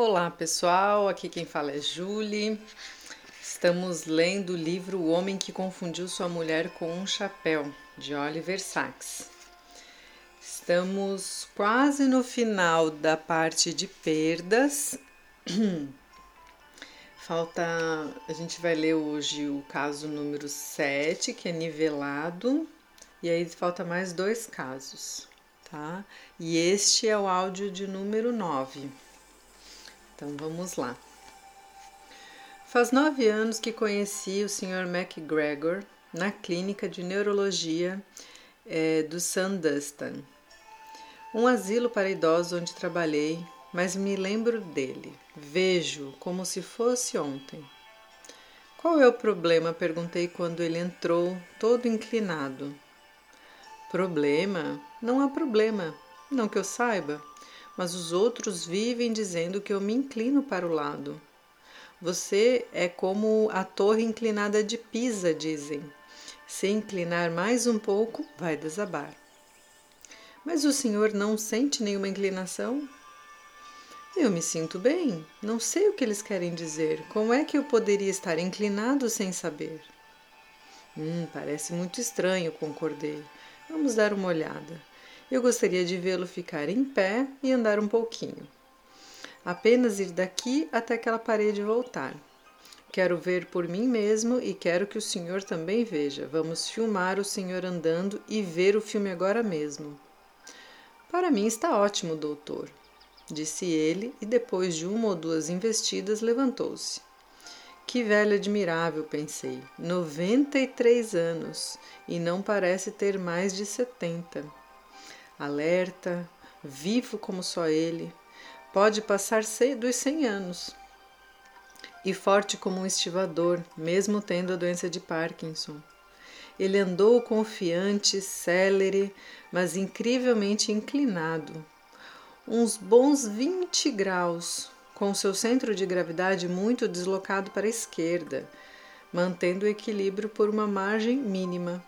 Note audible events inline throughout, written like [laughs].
Olá pessoal, aqui quem fala é Julie. Estamos lendo o livro O Homem que Confundiu Sua Mulher com um Chapéu, de Oliver Sacks. Estamos quase no final da parte de perdas. [clears throat] Falta. A gente vai ler hoje o caso número 7, que é nivelado, e aí falta mais dois casos, tá? E este é o áudio de número 9. Então vamos lá. Faz nove anos que conheci o Sr. McGregor na clínica de neurologia é, do Sandustan, um asilo para idosos onde trabalhei, mas me lembro dele. Vejo como se fosse ontem. Qual é o problema? perguntei quando ele entrou, todo inclinado. Problema? Não há problema, não que eu saiba mas os outros vivem dizendo que eu me inclino para o lado. Você é como a torre inclinada de Pisa, dizem. Se inclinar mais um pouco, vai desabar. Mas o senhor não sente nenhuma inclinação? Eu me sinto bem. Não sei o que eles querem dizer. Como é que eu poderia estar inclinado sem saber? Hum, parece muito estranho, concordei. Vamos dar uma olhada. Eu gostaria de vê-lo ficar em pé e andar um pouquinho. Apenas ir daqui até aquela parede e voltar. Quero ver por mim mesmo e quero que o senhor também veja. Vamos filmar o senhor andando e ver o filme agora mesmo. Para mim está ótimo, doutor, disse ele e depois de uma ou duas investidas levantou-se. Que velho admirável, pensei. Noventa e três anos e não parece ter mais de setenta alerta, vivo como só ele, pode passar dos 100 anos. E forte como um estivador, mesmo tendo a doença de Parkinson. Ele andou confiante, célere, mas incrivelmente inclinado. Uns bons 20 graus, com seu centro de gravidade muito deslocado para a esquerda, mantendo o equilíbrio por uma margem mínima.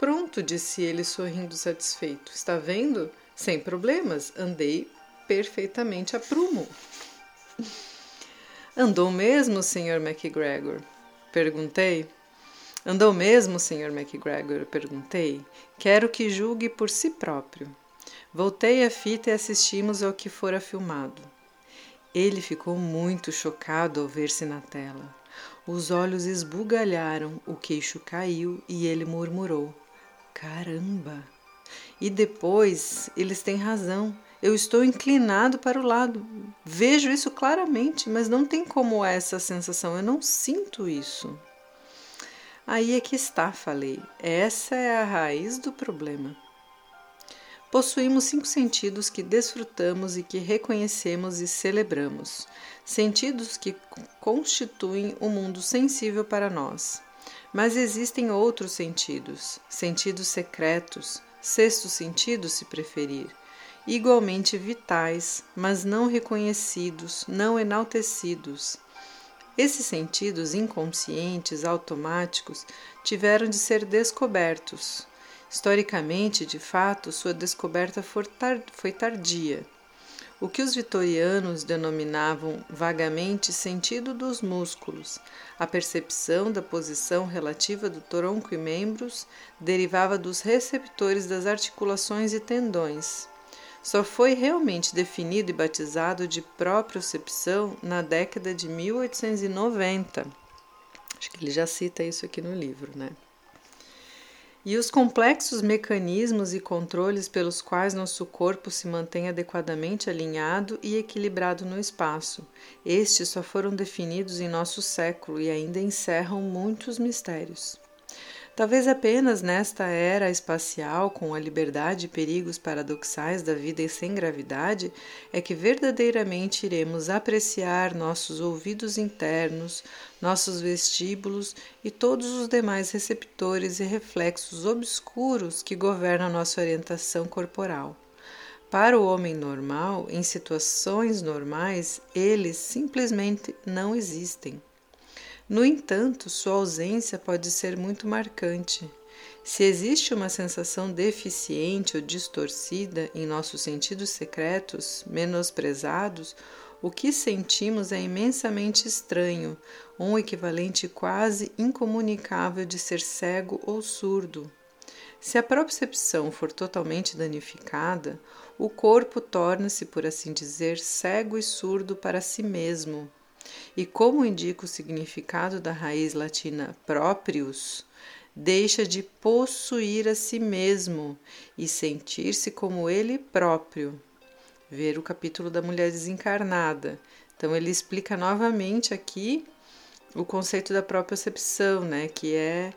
Pronto, disse ele sorrindo satisfeito. Está vendo? Sem problemas, andei perfeitamente a prumo. [laughs] Andou mesmo, Sr. McGregor? Perguntei. Andou mesmo, Sr. McGregor? Perguntei. Quero que julgue por si próprio. Voltei a fita e assistimos ao que fora filmado. Ele ficou muito chocado ao ver-se na tela. Os olhos esbugalharam, o queixo caiu e ele murmurou: Caramba! E depois eles têm razão. Eu estou inclinado para o lado. Vejo isso claramente, mas não tem como essa sensação. Eu não sinto isso. Aí é que está, falei. Essa é a raiz do problema. Possuímos cinco sentidos que desfrutamos e que reconhecemos e celebramos, sentidos que constituem o um mundo sensível para nós. Mas existem outros sentidos, sentidos secretos, sexto sentido, se preferir, igualmente vitais, mas não reconhecidos, não enaltecidos. Esses sentidos inconscientes, automáticos, tiveram de ser descobertos. Historicamente, de fato, sua descoberta foi tardia o que os vitorianos denominavam vagamente sentido dos músculos. A percepção da posição relativa do tronco e membros derivava dos receptores das articulações e tendões. Só foi realmente definido e batizado de propriocepção na década de 1890. Acho que ele já cita isso aqui no livro, né? E os complexos mecanismos e controles pelos quais nosso corpo se mantém adequadamente alinhado e equilibrado no espaço. Estes só foram definidos em nosso século e ainda encerram muitos mistérios. Talvez apenas nesta era espacial, com a liberdade e perigos paradoxais da vida sem gravidade, é que verdadeiramente iremos apreciar nossos ouvidos internos, nossos vestíbulos e todos os demais receptores e reflexos obscuros que governam nossa orientação corporal. Para o homem normal, em situações normais, eles simplesmente não existem. No entanto, sua ausência pode ser muito marcante. Se existe uma sensação deficiente ou distorcida em nossos sentidos secretos, menosprezados, O que sentimos é imensamente estranho, um equivalente quase incomunicável de ser cego ou surdo. Se a propriocepção for totalmente danificada, o corpo torna-se, por assim dizer, cego e surdo para si mesmo. E como indica o significado da raiz latina proprius, deixa de possuir a si mesmo e sentir-se como ele próprio. Ver o capítulo da mulher desencarnada. Então ele explica novamente aqui o conceito da própria percepção, né? Que é,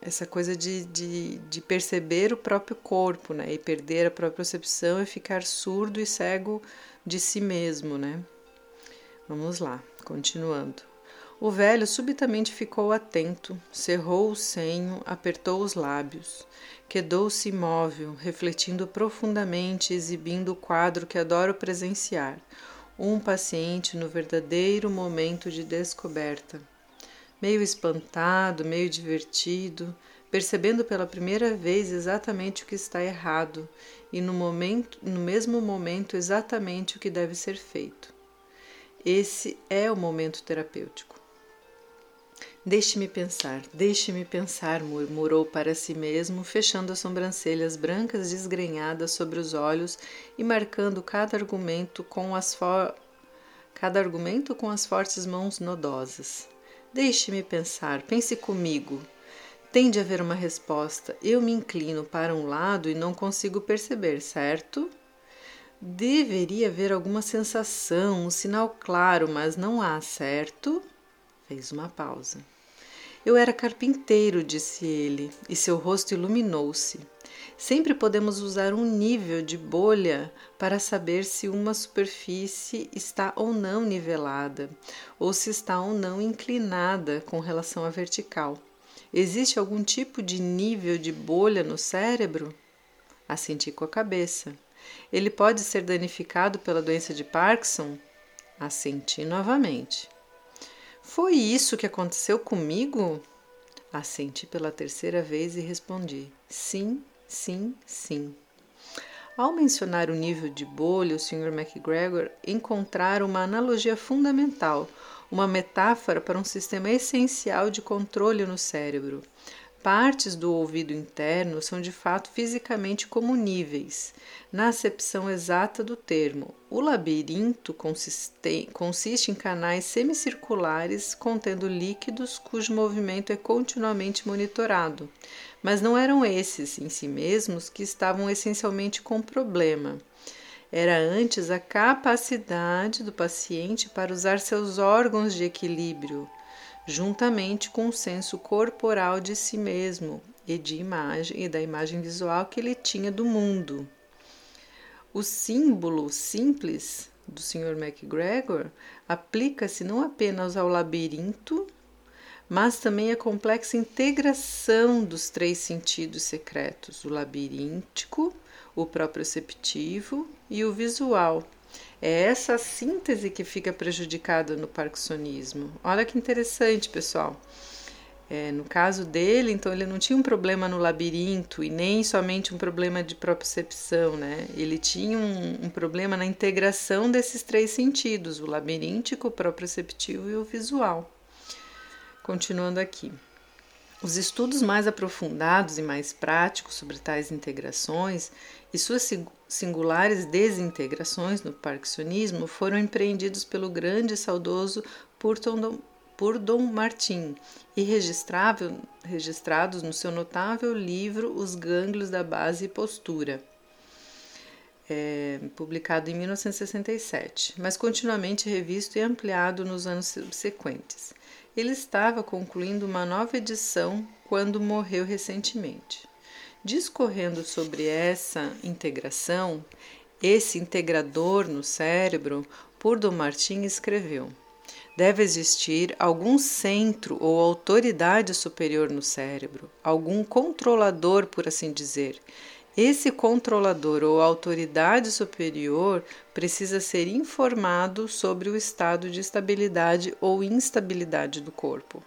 essa coisa de, de, de, perceber o próprio corpo, né? E perder a própria percepção e ficar surdo e cego de si mesmo, né? Vamos lá, continuando. O velho subitamente ficou atento, cerrou o senho, apertou os lábios. Quedou-se imóvel, refletindo profundamente, exibindo o quadro que adoro presenciar. Um paciente no verdadeiro momento de descoberta. Meio espantado, meio divertido, percebendo pela primeira vez exatamente o que está errado e no, momento, no mesmo momento exatamente o que deve ser feito. Esse é o momento terapêutico. Deixe-me pensar, deixe-me pensar, murmurou para si mesmo, fechando as sobrancelhas brancas desgrenhadas sobre os olhos e marcando cada argumento com as cada argumento com as fortes mãos nodosas. Deixe-me pensar, pense comigo. Tem de haver uma resposta. Eu me inclino para um lado e não consigo perceber, certo? Deveria haver alguma sensação, um sinal claro, mas não há, certo? Fez uma pausa. Eu era carpinteiro, disse ele, e seu rosto iluminou-se. Sempre podemos usar um nível de bolha para saber se uma superfície está ou não nivelada, ou se está ou não inclinada com relação à vertical. Existe algum tipo de nível de bolha no cérebro? Assenti com a cabeça. Ele pode ser danificado pela doença de Parkinson? Assenti novamente. Foi isso que aconteceu comigo? Assenti pela terceira vez e respondi: sim, sim, sim. Ao mencionar o nível de bolha, o Sr. McGregor encontrara uma analogia fundamental, uma metáfora para um sistema essencial de controle no cérebro. Partes do ouvido interno são de fato fisicamente comuníveis, na acepção exata do termo. O labirinto consiste, consiste em canais semicirculares contendo líquidos cujo movimento é continuamente monitorado, mas não eram esses em si mesmos que estavam essencialmente com problema. Era antes a capacidade do paciente para usar seus órgãos de equilíbrio juntamente com o senso corporal de si mesmo e de imagem e da imagem visual que ele tinha do mundo. O símbolo simples do Sr. MacGregor aplica-se não apenas ao labirinto, mas também à complexa integração dos três sentidos secretos: o labiríntico, o proprioceptivo e o visual é essa síntese que fica prejudicada no parkinsonismo. Olha que interessante, pessoal. É, no caso dele, então ele não tinha um problema no labirinto e nem somente um problema de propriocepção, né? Ele tinha um, um problema na integração desses três sentidos: o labiríntico, o proprioceptivo e o visual. Continuando aqui. Os estudos mais aprofundados e mais práticos sobre tais integrações e suas singulares desintegrações no parkinsonismo foram empreendidos pelo grande e saudoso Purdon Martin e registrados no seu notável livro Os Gânglios da Base e Postura, é, publicado em 1967, mas continuamente revisto e ampliado nos anos subsequentes. Ele estava concluindo uma nova edição quando morreu recentemente. Discorrendo sobre essa integração, esse integrador no cérebro, Purdon Martin escreveu: Deve existir algum centro ou autoridade superior no cérebro, algum controlador, por assim dizer, esse controlador ou autoridade superior precisa ser informado sobre o estado de estabilidade ou instabilidade do corpo.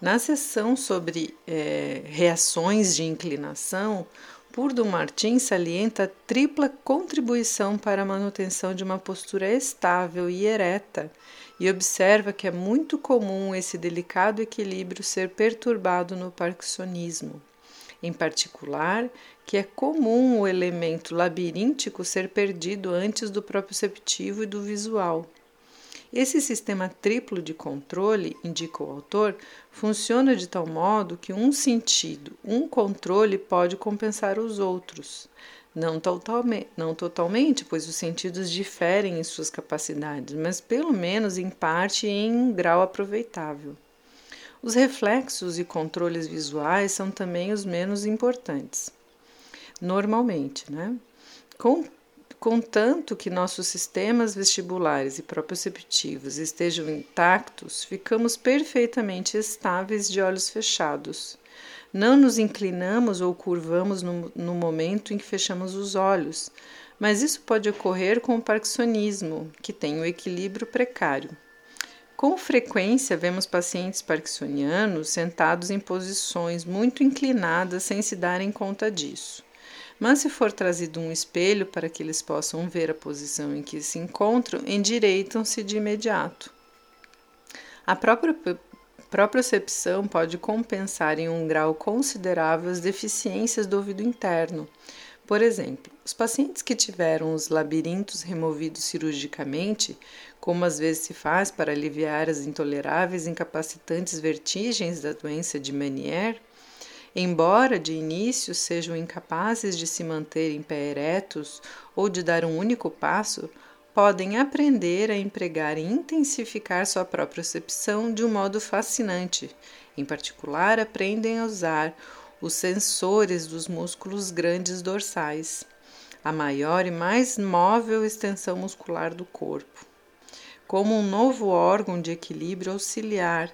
Na sessão sobre é, reações de inclinação, Purdon Martin salienta a tripla contribuição para a manutenção de uma postura estável e ereta e observa que é muito comum esse delicado equilíbrio ser perturbado no parkinsonismo. Em particular, que é comum o elemento labiríntico ser perdido antes do proprioceptivo e do visual. Esse sistema triplo de controle, indica o autor, funciona de tal modo que um sentido, um controle pode compensar os outros. Não totalmente, não totalmente, pois os sentidos diferem em suas capacidades, mas pelo menos em parte e em um grau aproveitável. Os reflexos e controles visuais são também os menos importantes, normalmente, né? Com Contanto que nossos sistemas vestibulares e proprioceptivos estejam intactos, ficamos perfeitamente estáveis de olhos fechados. Não nos inclinamos ou curvamos no, no momento em que fechamos os olhos, mas isso pode ocorrer com o parkinsonismo, que tem o equilíbrio precário. Com frequência, vemos pacientes parkinsonianos sentados em posições muito inclinadas sem se darem conta disso. Mas se for trazido um espelho para que eles possam ver a posição em que se encontram, endireitam-se de imediato. A própria propriocepção pode compensar em um grau considerável as deficiências do ouvido interno. Por exemplo, os pacientes que tiveram os labirintos removidos cirurgicamente, como às vezes se faz para aliviar as intoleráveis incapacitantes vertigens da doença de Meniere, Embora de início sejam incapazes de se manter em pé eretos ou de dar um único passo, podem aprender a empregar e intensificar sua própria percepção de um modo fascinante. Em particular, aprendem a usar os sensores dos músculos grandes dorsais, a maior e mais móvel extensão muscular do corpo, como um novo órgão de equilíbrio auxiliar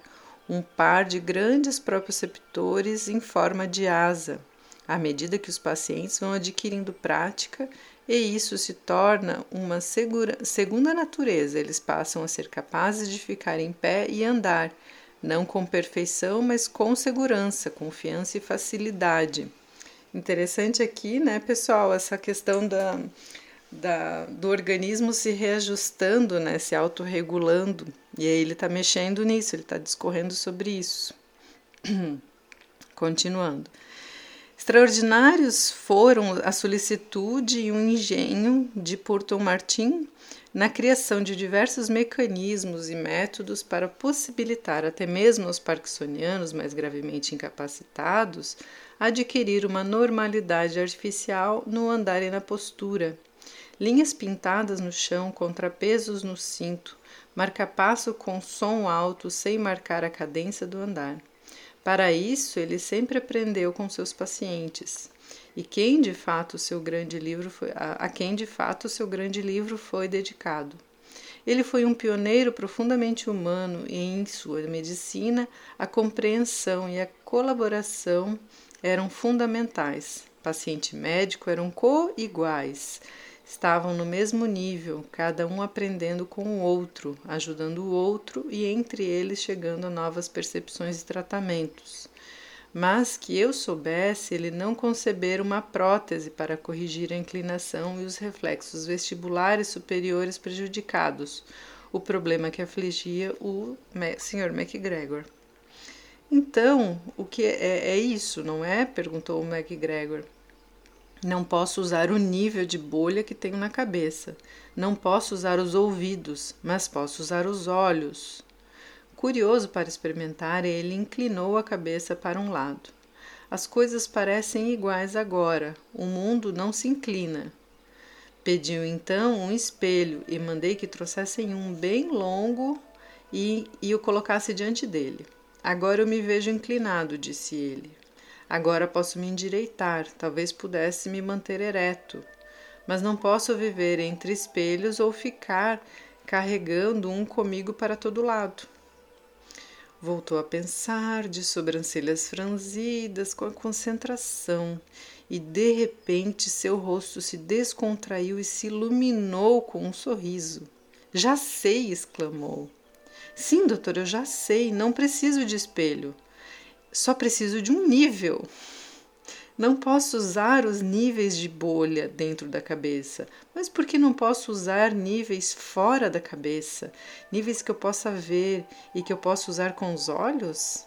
um par de grandes proprioceptores em forma de asa, à medida que os pacientes vão adquirindo prática e isso se torna uma segura, segunda natureza. Eles passam a ser capazes de ficar em pé e andar, não com perfeição, mas com segurança, confiança e facilidade. Interessante aqui, né, pessoal, essa questão da, da, do organismo se reajustando, né, se autorregulando. E aí ele está mexendo nisso, ele está discorrendo sobre isso. [clears throat] Continuando. Extraordinários foram a solicitude e o engenho de Purton Martin na criação de diversos mecanismos e métodos para possibilitar até mesmo aos parkinsonianos mais gravemente incapacitados adquirir uma normalidade artificial no andar e na postura, linhas pintadas no chão, contrapesos no cinto, marca-passo com som alto sem marcar a cadência do andar. Para isso, ele sempre aprendeu com seus pacientes. E quem de fato seu grande livro foi, a quem de fato seu grande livro foi dedicado. Ele foi um pioneiro profundamente humano e em sua medicina a compreensão e a colaboração eram fundamentais. Paciente e médico eram co-iguais estavam no mesmo nível, cada um aprendendo com o outro, ajudando o outro e entre eles chegando a novas percepções e tratamentos. Mas que eu soubesse, ele não concebera uma prótese para corrigir a inclinação e os reflexos vestibulares superiores prejudicados, o problema que afligia o Sr. MacGregor. Então, o que é, é isso, não é? perguntou o MacGregor. Não posso usar o nível de bolha que tenho na cabeça. Não posso usar os ouvidos, mas posso usar os olhos. Curioso para experimentar, ele inclinou a cabeça para um lado. As coisas parecem iguais agora. O mundo não se inclina. Pediu então um espelho e mandei que trouxessem um bem longo e, e o colocasse diante dele. Agora eu me vejo inclinado, disse ele. Agora posso me endireitar, talvez pudesse me manter ereto, mas não posso viver entre espelhos ou ficar carregando um comigo para todo lado. Voltou a pensar, de sobrancelhas franzidas, com a concentração, e de repente seu rosto se descontraiu e se iluminou com um sorriso. Já sei! exclamou. Sim, doutor, eu já sei, não preciso de espelho. Só preciso de um nível. Não posso usar os níveis de bolha dentro da cabeça, mas por que não posso usar níveis fora da cabeça? Níveis que eu possa ver e que eu possa usar com os olhos?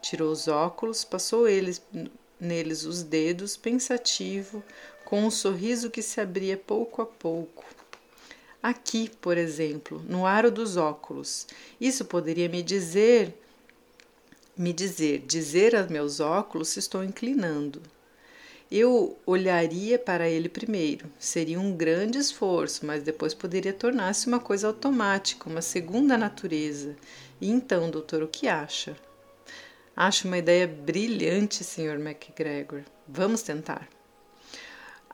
Tirou os óculos, passou eles, neles os dedos, pensativo, com um sorriso que se abria pouco a pouco. Aqui, por exemplo, no aro dos óculos. Isso poderia me dizer me dizer, dizer a meus óculos se estou inclinando. Eu olharia para ele primeiro. Seria um grande esforço, mas depois poderia tornar-se uma coisa automática, uma segunda natureza. E então, doutor, o que acha? Acho uma ideia brilhante, Sr. MacGregor. Vamos tentar.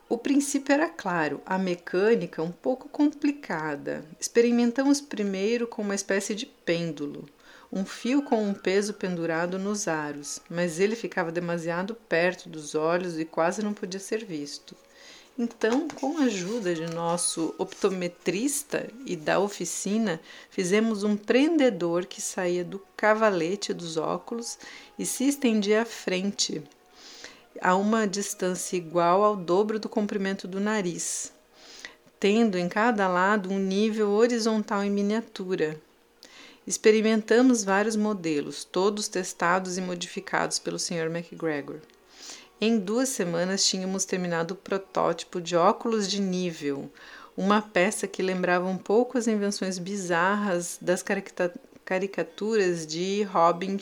O princípio era claro, a mecânica um pouco complicada. Experimentamos primeiro com uma espécie de pêndulo um fio com um peso pendurado nos aros, mas ele ficava demasiado perto dos olhos e quase não podia ser visto. Então, com a ajuda de nosso optometrista e da oficina, fizemos um prendedor que saía do cavalete dos óculos e se estendia à frente, a uma distância igual ao dobro do comprimento do nariz, tendo em cada lado um nível horizontal em miniatura, Experimentamos vários modelos, todos testados e modificados pelo Sr. McGregor. Em duas semanas tínhamos terminado o protótipo de óculos de nível, uma peça que lembrava um pouco as invenções bizarras das caricaturas de Robin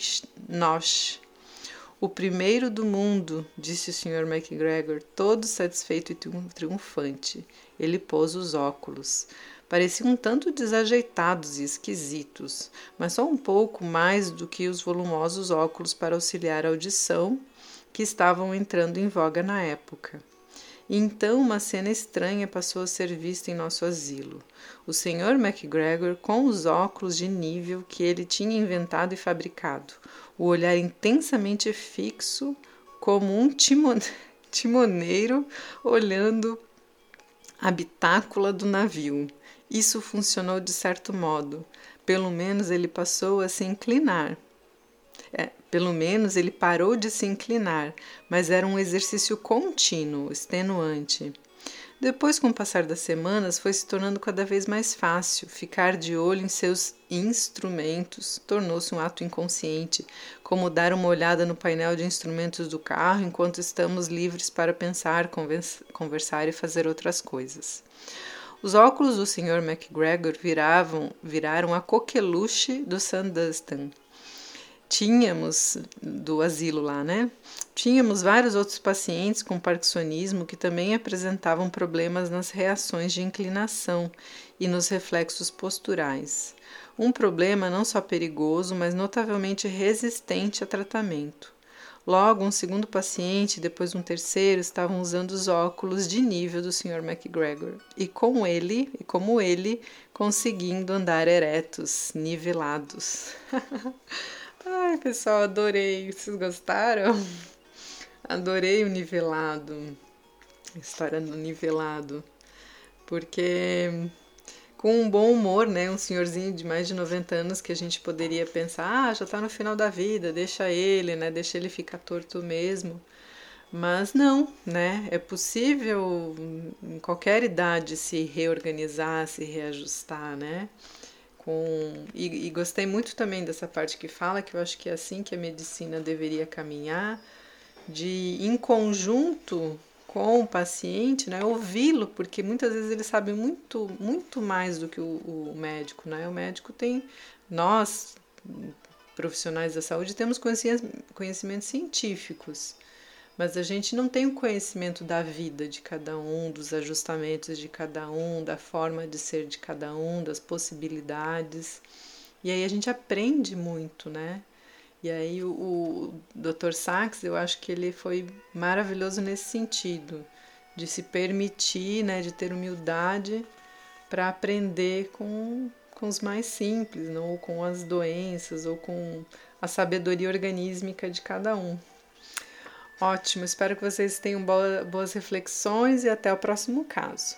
Nosh. O primeiro do mundo, disse o Sr. McGregor, todo satisfeito e triunfante. Ele pôs os óculos. Pareciam um tanto desajeitados e esquisitos, mas só um pouco mais do que os volumosos óculos para auxiliar a audição que estavam entrando em voga na época. E então uma cena estranha passou a ser vista em nosso asilo. O Sr. MacGregor, com os óculos de nível que ele tinha inventado e fabricado, o olhar intensamente fixo, como um timon [laughs] timoneiro olhando a bitácula do navio. Isso funcionou de certo modo. Pelo menos ele passou a se inclinar. É, pelo menos ele parou de se inclinar, mas era um exercício contínuo, extenuante. Depois, com o passar das semanas, foi se tornando cada vez mais fácil. Ficar de olho em seus instrumentos tornou-se um ato inconsciente, como dar uma olhada no painel de instrumentos do carro enquanto estamos livres para pensar, conversar e fazer outras coisas. Os óculos do Sr. MacGregor viravam, viraram a coqueluche do Sandustan. Tínhamos, do asilo lá, né? Tínhamos vários outros pacientes com parkinsonismo que também apresentavam problemas nas reações de inclinação e nos reflexos posturais. Um problema não só perigoso, mas notavelmente resistente a tratamento. Logo, um segundo paciente, depois um terceiro, estavam usando os óculos de nível do Sr. MacGregor e com ele, e como ele, conseguindo andar eretos, nivelados. [laughs] Ai, pessoal, adorei. Vocês gostaram? Adorei o nivelado. A história do nivelado. Porque com um bom humor, né? Um senhorzinho de mais de 90 anos que a gente poderia pensar, ah, já está no final da vida, deixa ele, né? Deixa ele ficar torto mesmo. Mas não, né? É possível em qualquer idade se reorganizar, se reajustar, né? Com... E, e gostei muito também dessa parte que fala que eu acho que é assim que a medicina deveria caminhar, de em conjunto com o paciente, né, ouvi-lo, porque muitas vezes ele sabe muito, muito mais do que o, o médico, né? O médico tem, nós, profissionais da saúde, temos conhecimentos científicos, mas a gente não tem o conhecimento da vida de cada um, dos ajustamentos de cada um, da forma de ser de cada um, das possibilidades. E aí a gente aprende muito, né? E aí o, o Dr. Sachs, eu acho que ele foi maravilhoso nesse sentido, de se permitir, né, de ter humildade para aprender com, com os mais simples, não? ou com as doenças, ou com a sabedoria organísmica de cada um. Ótimo, espero que vocês tenham boas reflexões e até o próximo caso.